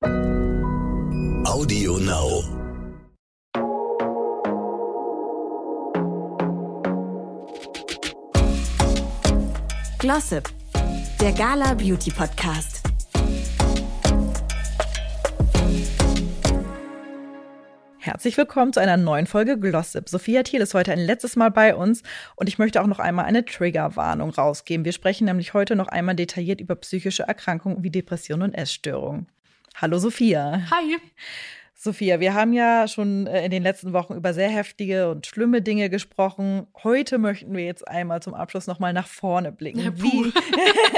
Audio Now. Glossip, der Gala Beauty Podcast. Herzlich willkommen zu einer neuen Folge Glossip. Sophia Thiel ist heute ein letztes Mal bei uns und ich möchte auch noch einmal eine Triggerwarnung rausgeben. Wir sprechen nämlich heute noch einmal detailliert über psychische Erkrankungen wie Depressionen und Essstörungen. Hallo Sophia. Hi. Sophia, wir haben ja schon äh, in den letzten Wochen über sehr heftige und schlimme Dinge gesprochen. Heute möchten wir jetzt einmal zum Abschluss noch mal nach vorne blicken. Ja, wie,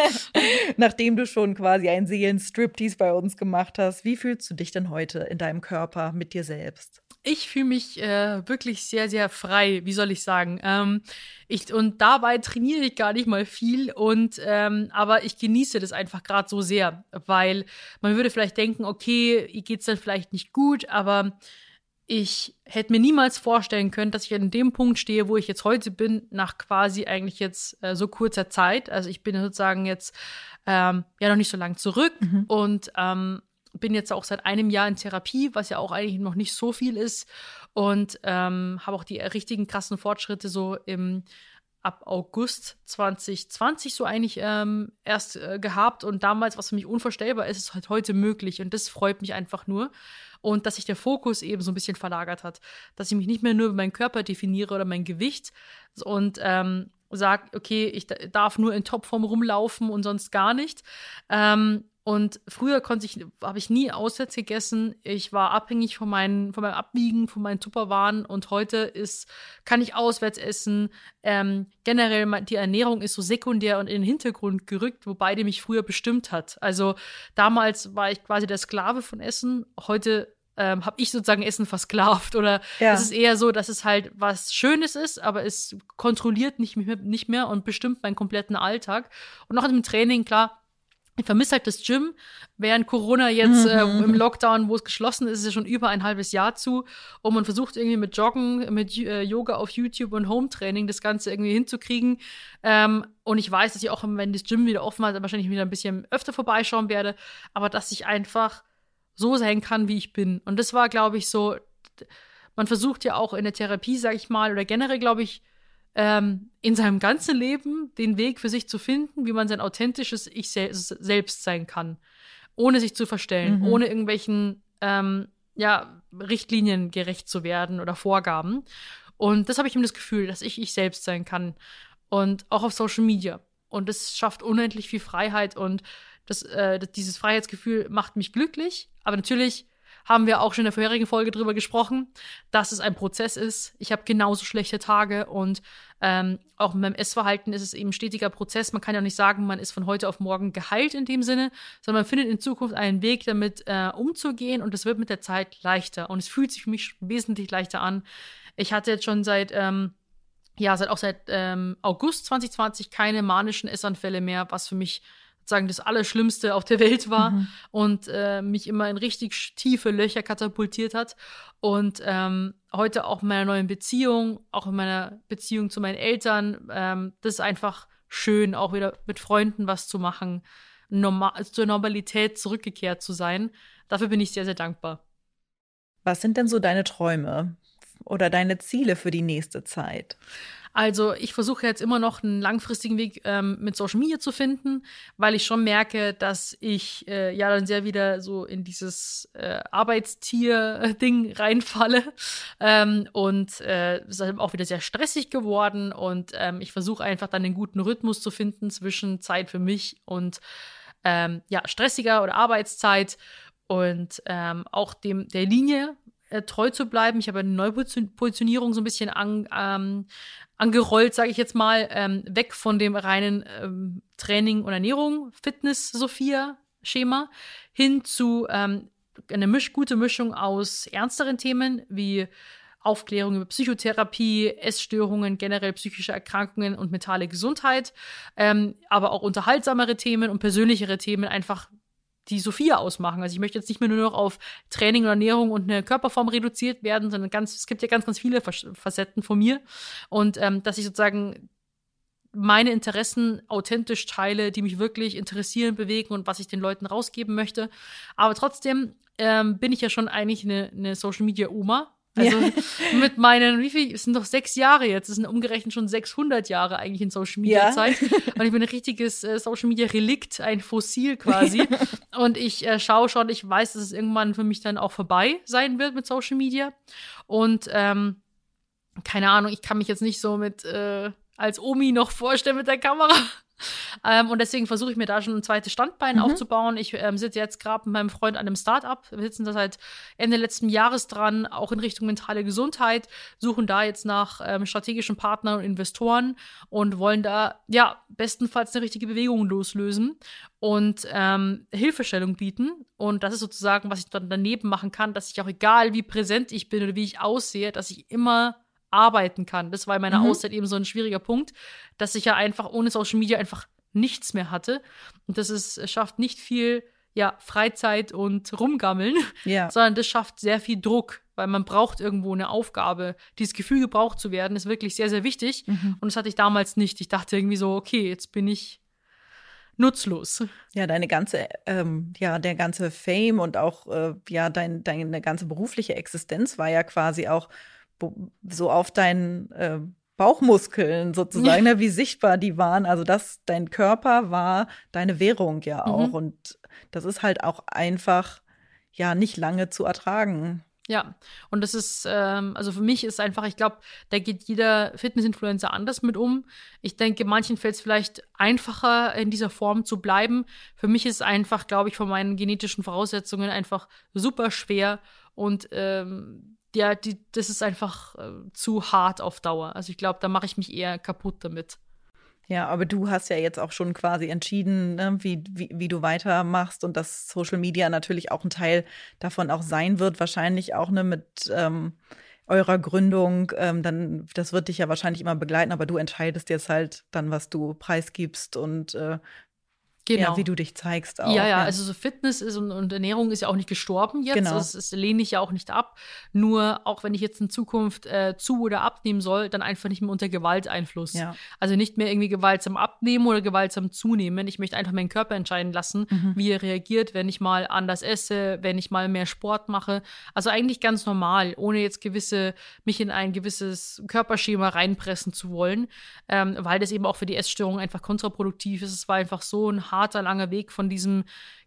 nachdem du schon quasi einen Seelenstriptease bei uns gemacht hast, wie fühlst du dich denn heute in deinem Körper mit dir selbst? Ich fühle mich äh, wirklich sehr, sehr frei, wie soll ich sagen. Ähm, ich, und dabei trainiere ich gar nicht mal viel und ähm, aber ich genieße das einfach gerade so sehr, weil man würde vielleicht denken, okay, ihr geht's dann vielleicht nicht gut, aber ich hätte mir niemals vorstellen können, dass ich an dem Punkt stehe, wo ich jetzt heute bin, nach quasi eigentlich jetzt äh, so kurzer Zeit. Also ich bin sozusagen jetzt ähm, ja noch nicht so lang zurück mhm. und ähm, bin jetzt auch seit einem Jahr in Therapie, was ja auch eigentlich noch nicht so viel ist. Und ähm, habe auch die richtigen krassen Fortschritte so im ab August 2020 so eigentlich ähm, erst äh, gehabt. Und damals, was für mich unvorstellbar ist, ist halt heute möglich. Und das freut mich einfach nur. Und dass sich der Fokus eben so ein bisschen verlagert hat. Dass ich mich nicht mehr nur über meinen Körper definiere oder mein Gewicht und ähm, sage, okay, ich darf nur in Topform rumlaufen und sonst gar nicht. Ähm, und früher konnte ich, habe ich nie auswärts gegessen. Ich war abhängig von, meinen, von meinem Abwiegen, von meinen Tupperwaren. Und heute ist, kann ich auswärts essen. Ähm, generell, die Ernährung ist so sekundär und in den Hintergrund gerückt, wobei die mich früher bestimmt hat. Also damals war ich quasi der Sklave von Essen. Heute ähm, habe ich sozusagen Essen versklavt. Oder ja. es ist eher so, dass es halt was Schönes ist, aber es kontrolliert nicht mehr, nicht mehr und bestimmt meinen kompletten Alltag. Und auch im Training, klar, ich vermisse halt das Gym. Während Corona jetzt äh, mhm. im Lockdown, wo es geschlossen ist, ist es schon über ein halbes Jahr zu. Und man versucht irgendwie mit Joggen, mit äh, Yoga auf YouTube und Home-Training das Ganze irgendwie hinzukriegen. Ähm, und ich weiß, dass ich auch, wenn das Gym wieder offen hat, wahrscheinlich wieder ein bisschen öfter vorbeischauen werde. Aber dass ich einfach so sein kann, wie ich bin. Und das war, glaube ich, so. Man versucht ja auch in der Therapie, sag ich mal, oder generell, glaube ich, ähm, in seinem ganzen Leben den Weg für sich zu finden, wie man sein authentisches Ich sel selbst sein kann, ohne sich zu verstellen, mhm. ohne irgendwelchen ähm, ja, Richtlinien gerecht zu werden oder Vorgaben. Und das habe ich ihm das Gefühl, dass ich ich selbst sein kann. Und auch auf Social Media. Und das schafft unendlich viel Freiheit und das, äh, dieses Freiheitsgefühl macht mich glücklich. Aber natürlich haben wir auch schon in der vorherigen Folge drüber gesprochen, dass es ein Prozess ist. Ich habe genauso schlechte Tage und ähm, auch mit meinem Essverhalten ist es eben ein stetiger Prozess. Man kann ja nicht sagen, man ist von heute auf morgen geheilt in dem Sinne, sondern man findet in Zukunft einen Weg, damit äh, umzugehen und es wird mit der Zeit leichter. Und es fühlt sich für mich wesentlich leichter an. Ich hatte jetzt schon seit ähm, ja, seit auch seit ähm, August 2020 keine manischen Essanfälle mehr, was für mich sozusagen das Allerschlimmste auf der Welt war mhm. und äh, mich immer in richtig tiefe Löcher katapultiert hat. Und ähm, heute auch in meiner neuen Beziehung, auch in meiner Beziehung zu meinen Eltern, ähm, das ist einfach schön, auch wieder mit Freunden was zu machen, normal, zur Normalität zurückgekehrt zu sein. Dafür bin ich sehr, sehr dankbar. Was sind denn so deine Träume oder deine Ziele für die nächste Zeit? Also ich versuche jetzt immer noch einen langfristigen Weg ähm, mit Social Media zu finden, weil ich schon merke, dass ich äh, ja dann sehr wieder so in dieses äh, Arbeitstier-Ding reinfalle. Ähm, und äh, ist halt auch wieder sehr stressig geworden und ähm, ich versuche einfach dann einen guten Rhythmus zu finden zwischen Zeit für mich und ähm, ja, stressiger oder Arbeitszeit und ähm, auch dem der Linie äh, treu zu bleiben. Ich habe eine Neupositionierung so ein bisschen an, ähm, angerollt, sage ich jetzt mal, ähm, weg von dem reinen ähm, Training und Ernährung, Fitness, Sophia Schema, hin zu ähm, eine Misch gute Mischung aus ernsteren Themen wie Aufklärung über Psychotherapie, Essstörungen, generell psychische Erkrankungen und mentale Gesundheit, ähm, aber auch unterhaltsamere Themen und persönlichere Themen, einfach die Sophia ausmachen. Also ich möchte jetzt nicht mehr nur noch auf Training und Ernährung und eine Körperform reduziert werden, sondern ganz, es gibt ja ganz, ganz viele Facetten von mir. Und ähm, dass ich sozusagen meine Interessen authentisch teile, die mich wirklich interessieren, bewegen und was ich den Leuten rausgeben möchte. Aber trotzdem ähm, bin ich ja schon eigentlich eine, eine Social Media Oma. Also ja. mit meinen, wie viel, es sind doch sechs Jahre jetzt, es sind umgerechnet schon 600 Jahre eigentlich in Social Media ja. Zeit. Und ich bin ein richtiges äh, Social Media Relikt, ein Fossil quasi. und ich äh, schaue schon, ich weiß, dass es irgendwann für mich dann auch vorbei sein wird mit Social Media. Und ähm, keine Ahnung, ich kann mich jetzt nicht so mit äh, als Omi noch vorstellen mit der Kamera. Ähm, und deswegen versuche ich mir da schon ein zweites Standbein mhm. aufzubauen. Ich ähm, sitze jetzt gerade mit meinem Freund an einem Start-up. Wir sitzen da seit Ende letzten Jahres dran, auch in Richtung mentale Gesundheit, suchen da jetzt nach ähm, strategischen Partnern und Investoren und wollen da, ja, bestenfalls eine richtige Bewegung loslösen und ähm, Hilfestellung bieten. Und das ist sozusagen, was ich dann daneben machen kann, dass ich auch egal, wie präsent ich bin oder wie ich aussehe, dass ich immer arbeiten kann. Das war in meiner mhm. Auszeit eben so ein schwieriger Punkt, dass ich ja einfach ohne Social Media einfach nichts mehr hatte. Und das ist, schafft nicht viel ja, Freizeit und Rumgammeln, ja. sondern das schafft sehr viel Druck, weil man braucht irgendwo eine Aufgabe. Dieses Gefühl, gebraucht zu werden, ist wirklich sehr, sehr wichtig. Mhm. Und das hatte ich damals nicht. Ich dachte irgendwie so, okay, jetzt bin ich nutzlos. Ja, deine ganze, ähm, ja, der ganze Fame und auch, äh, ja, dein, deine ganze berufliche Existenz war ja quasi auch so auf deinen äh, Bauchmuskeln sozusagen, ne, wie sichtbar die waren. Also das, dein Körper war deine Währung ja auch. Mhm. Und das ist halt auch einfach ja nicht lange zu ertragen. Ja, und das ist, ähm, also für mich ist einfach, ich glaube, da geht jeder Fitness-Influencer anders mit um. Ich denke, manchen fällt es vielleicht einfacher, in dieser Form zu bleiben. Für mich ist es einfach, glaube ich, von meinen genetischen Voraussetzungen einfach super schwer und ähm, ja, die, das ist einfach äh, zu hart auf Dauer. Also ich glaube, da mache ich mich eher kaputt damit. Ja, aber du hast ja jetzt auch schon quasi entschieden, ne, wie, wie, wie du weitermachst und dass Social Media natürlich auch ein Teil davon auch sein wird, wahrscheinlich auch ne, mit ähm, eurer Gründung. Ähm, dann, das wird dich ja wahrscheinlich immer begleiten, aber du entscheidest jetzt halt dann, was du preisgibst und äh, Genau. Ja, wie du dich zeigst auch. Ja, ja, also so Fitness ist und, und, Ernährung ist ja auch nicht gestorben jetzt. Genau. Das, das, lehne ich ja auch nicht ab. Nur auch wenn ich jetzt in Zukunft äh, zu oder abnehmen soll, dann einfach nicht mehr unter Gewalteinfluss. Ja. Also nicht mehr irgendwie gewaltsam abnehmen oder gewaltsam zunehmen. Ich möchte einfach meinen Körper entscheiden lassen, mhm. wie er reagiert, wenn ich mal anders esse, wenn ich mal mehr Sport mache. Also eigentlich ganz normal, ohne jetzt gewisse, mich in ein gewisses Körperschema reinpressen zu wollen, ähm, weil das eben auch für die Essstörung einfach kontraproduktiv ist. Es war einfach so ein harter, langer Weg von diesem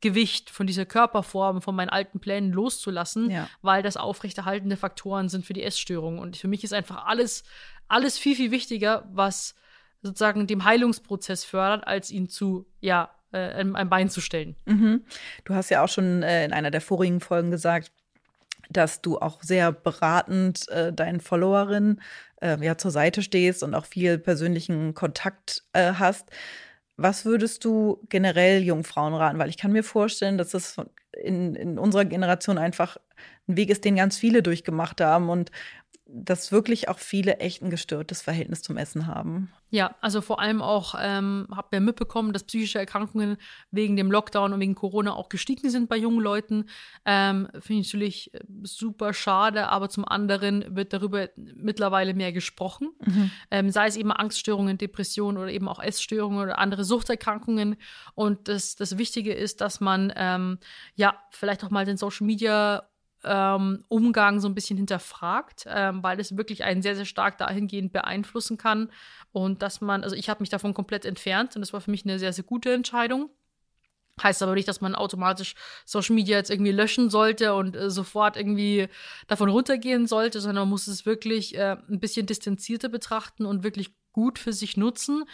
Gewicht, von dieser Körperform, von meinen alten Plänen loszulassen, ja. weil das aufrechterhaltende Faktoren sind für die Essstörung. Und für mich ist einfach alles, alles viel, viel wichtiger, was sozusagen dem Heilungsprozess fördert, als ihn zu, ja, äh, ein Bein zu stellen. Mhm. Du hast ja auch schon äh, in einer der vorigen Folgen gesagt, dass du auch sehr beratend äh, deinen Followerinnen äh, ja zur Seite stehst und auch viel persönlichen Kontakt äh, hast. Was würdest du generell Jungfrauen raten? Weil ich kann mir vorstellen, dass das in, in unserer Generation einfach ein Weg ist, den ganz viele durchgemacht haben und dass wirklich auch viele echt ein gestörtes Verhältnis zum Essen haben. Ja, also vor allem auch, ähm, habt ihr mitbekommen, dass psychische Erkrankungen wegen dem Lockdown und wegen Corona auch gestiegen sind bei jungen Leuten. Ähm, Finde ich natürlich äh, super schade, aber zum anderen wird darüber mittlerweile mehr gesprochen. Mhm. Ähm, sei es eben Angststörungen, Depressionen oder eben auch Essstörungen oder andere Suchterkrankungen. Und das, das Wichtige ist, dass man ähm, ja vielleicht auch mal den Social Media ähm, Umgang so ein bisschen hinterfragt, ähm, weil es wirklich einen sehr, sehr stark dahingehend beeinflussen kann. Und dass man, also ich habe mich davon komplett entfernt und das war für mich eine sehr, sehr gute Entscheidung. Heißt aber nicht, dass man automatisch Social Media jetzt irgendwie löschen sollte und äh, sofort irgendwie davon runtergehen sollte, sondern man muss es wirklich äh, ein bisschen distanzierter betrachten und wirklich gut für sich nutzen.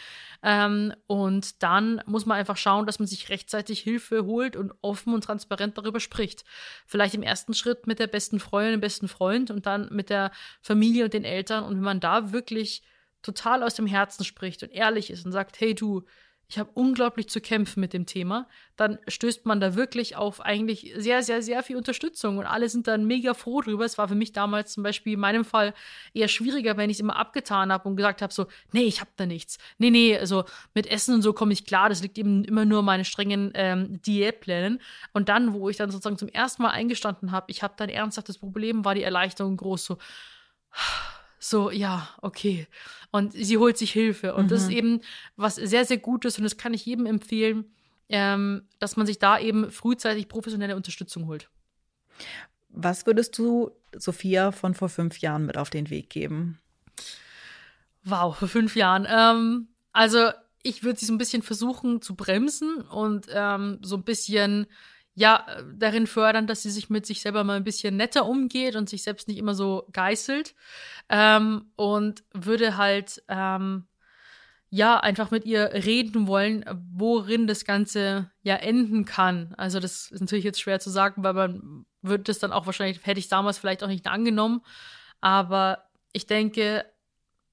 Ähm, und dann muss man einfach schauen, dass man sich rechtzeitig Hilfe holt und offen und transparent darüber spricht. Vielleicht im ersten Schritt mit der besten Freundin, dem besten Freund und dann mit der Familie und den Eltern. Und wenn man da wirklich total aus dem Herzen spricht und ehrlich ist und sagt, hey du, ich habe unglaublich zu kämpfen mit dem Thema, dann stößt man da wirklich auf eigentlich sehr, sehr, sehr viel Unterstützung und alle sind dann mega froh drüber. Es war für mich damals zum Beispiel in meinem Fall eher schwieriger, wenn ich es immer abgetan habe und gesagt habe so, nee, ich habe da nichts. Nee, nee, also mit Essen und so komme ich klar, das liegt eben immer nur meine strengen ähm, Diätplänen. Und dann, wo ich dann sozusagen zum ersten Mal eingestanden habe, ich habe dann ernsthaftes Problem, war die Erleichterung groß so so, ja, okay. Und sie holt sich Hilfe. Und mhm. das ist mhm. eben was sehr, sehr Gutes und das kann ich jedem empfehlen, ähm, dass man sich da eben frühzeitig professionelle Unterstützung holt. Was würdest du Sophia von vor fünf Jahren mit auf den Weg geben? Wow, vor fünf Jahren. Ähm, also ich würde sie so ein bisschen versuchen zu bremsen und ähm, so ein bisschen ja darin fördern, dass sie sich mit sich selber mal ein bisschen netter umgeht und sich selbst nicht immer so geißelt ähm, und würde halt ähm, ja einfach mit ihr reden wollen, worin das Ganze ja enden kann. Also das ist natürlich jetzt schwer zu sagen, weil man würde das dann auch wahrscheinlich hätte ich damals vielleicht auch nicht angenommen, aber ich denke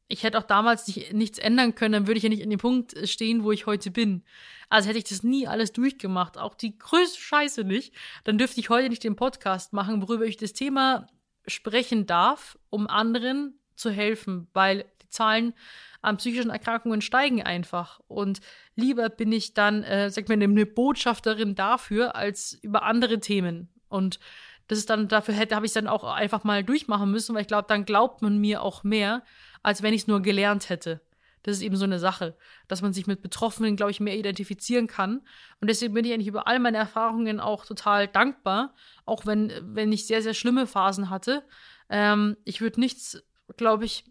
ich hätte auch damals nicht, nichts ändern können, dann würde ich ja nicht in dem Punkt stehen, wo ich heute bin. Also hätte ich das nie alles durchgemacht, auch die größte Scheiße nicht, dann dürfte ich heute nicht den Podcast machen, worüber ich das Thema sprechen darf, um anderen zu helfen, weil die Zahlen an psychischen Erkrankungen steigen einfach. Und lieber bin ich dann, äh, sag mal, eine Botschafterin dafür, als über andere Themen. Und das ist dann, dafür hätte, habe ich dann auch einfach mal durchmachen müssen, weil ich glaube, dann glaubt man mir auch mehr, als wenn ich es nur gelernt hätte. Das ist eben so eine Sache, dass man sich mit Betroffenen, glaube ich, mehr identifizieren kann. Und deswegen bin ich eigentlich über all meine Erfahrungen auch total dankbar, auch wenn, wenn ich sehr, sehr schlimme Phasen hatte. Ähm, ich würde nichts, glaube ich,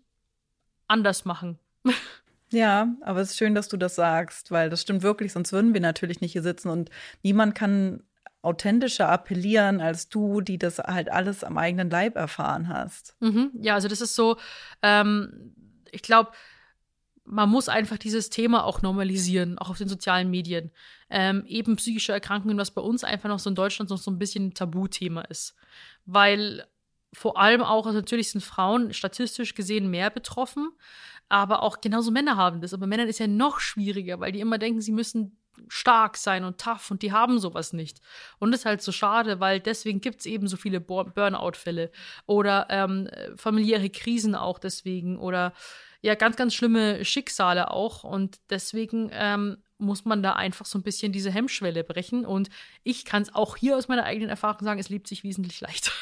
anders machen. Ja, aber es ist schön, dass du das sagst, weil das stimmt wirklich, sonst würden wir natürlich nicht hier sitzen und niemand kann authentischer appellieren als du, die das halt alles am eigenen Leib erfahren hast. Mhm. Ja, also das ist so, ähm, ich glaube, man muss einfach dieses Thema auch normalisieren, auch auf den sozialen Medien. Ähm, eben psychische Erkrankungen, was bei uns einfach noch so in Deutschland noch so ein bisschen ein Tabuthema ist. Weil vor allem auch, also natürlich sind Frauen statistisch gesehen mehr betroffen, aber auch genauso Männer haben das. Aber Männern ist ja noch schwieriger, weil die immer denken, sie müssen stark sein und tough und die haben sowas nicht. Und das ist halt so schade, weil deswegen gibt es eben so viele Burnout-Fälle oder ähm, familiäre Krisen auch deswegen oder ja, ganz, ganz schlimme Schicksale auch. Und deswegen ähm, muss man da einfach so ein bisschen diese Hemmschwelle brechen. Und ich kann es auch hier aus meiner eigenen Erfahrung sagen, es liebt sich wesentlich leichter.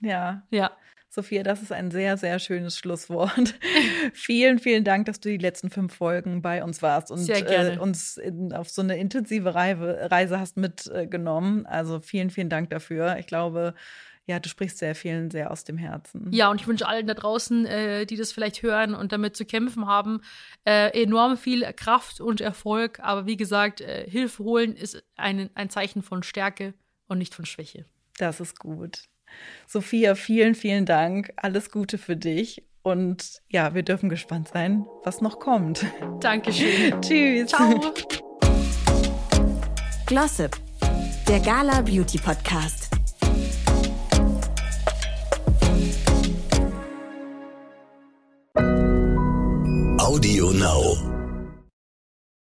Ja. Ja. Sophia, das ist ein sehr, sehr schönes Schlusswort. vielen, vielen Dank, dass du die letzten fünf Folgen bei uns warst und äh, uns in, auf so eine intensive Reise hast mitgenommen. Also vielen, vielen Dank dafür. Ich glaube, ja, du sprichst sehr vielen sehr aus dem Herzen. Ja, und ich wünsche allen da draußen, äh, die das vielleicht hören und damit zu kämpfen haben, äh, enorm viel Kraft und Erfolg. Aber wie gesagt, äh, Hilfe holen ist ein, ein Zeichen von Stärke und nicht von Schwäche. Das ist gut. Sophia, vielen, vielen Dank. Alles Gute für dich. Und ja, wir dürfen gespannt sein, was noch kommt. Dankeschön. Tschüss. Ciao. Glossip, der Gala Beauty Podcast. Audio Now.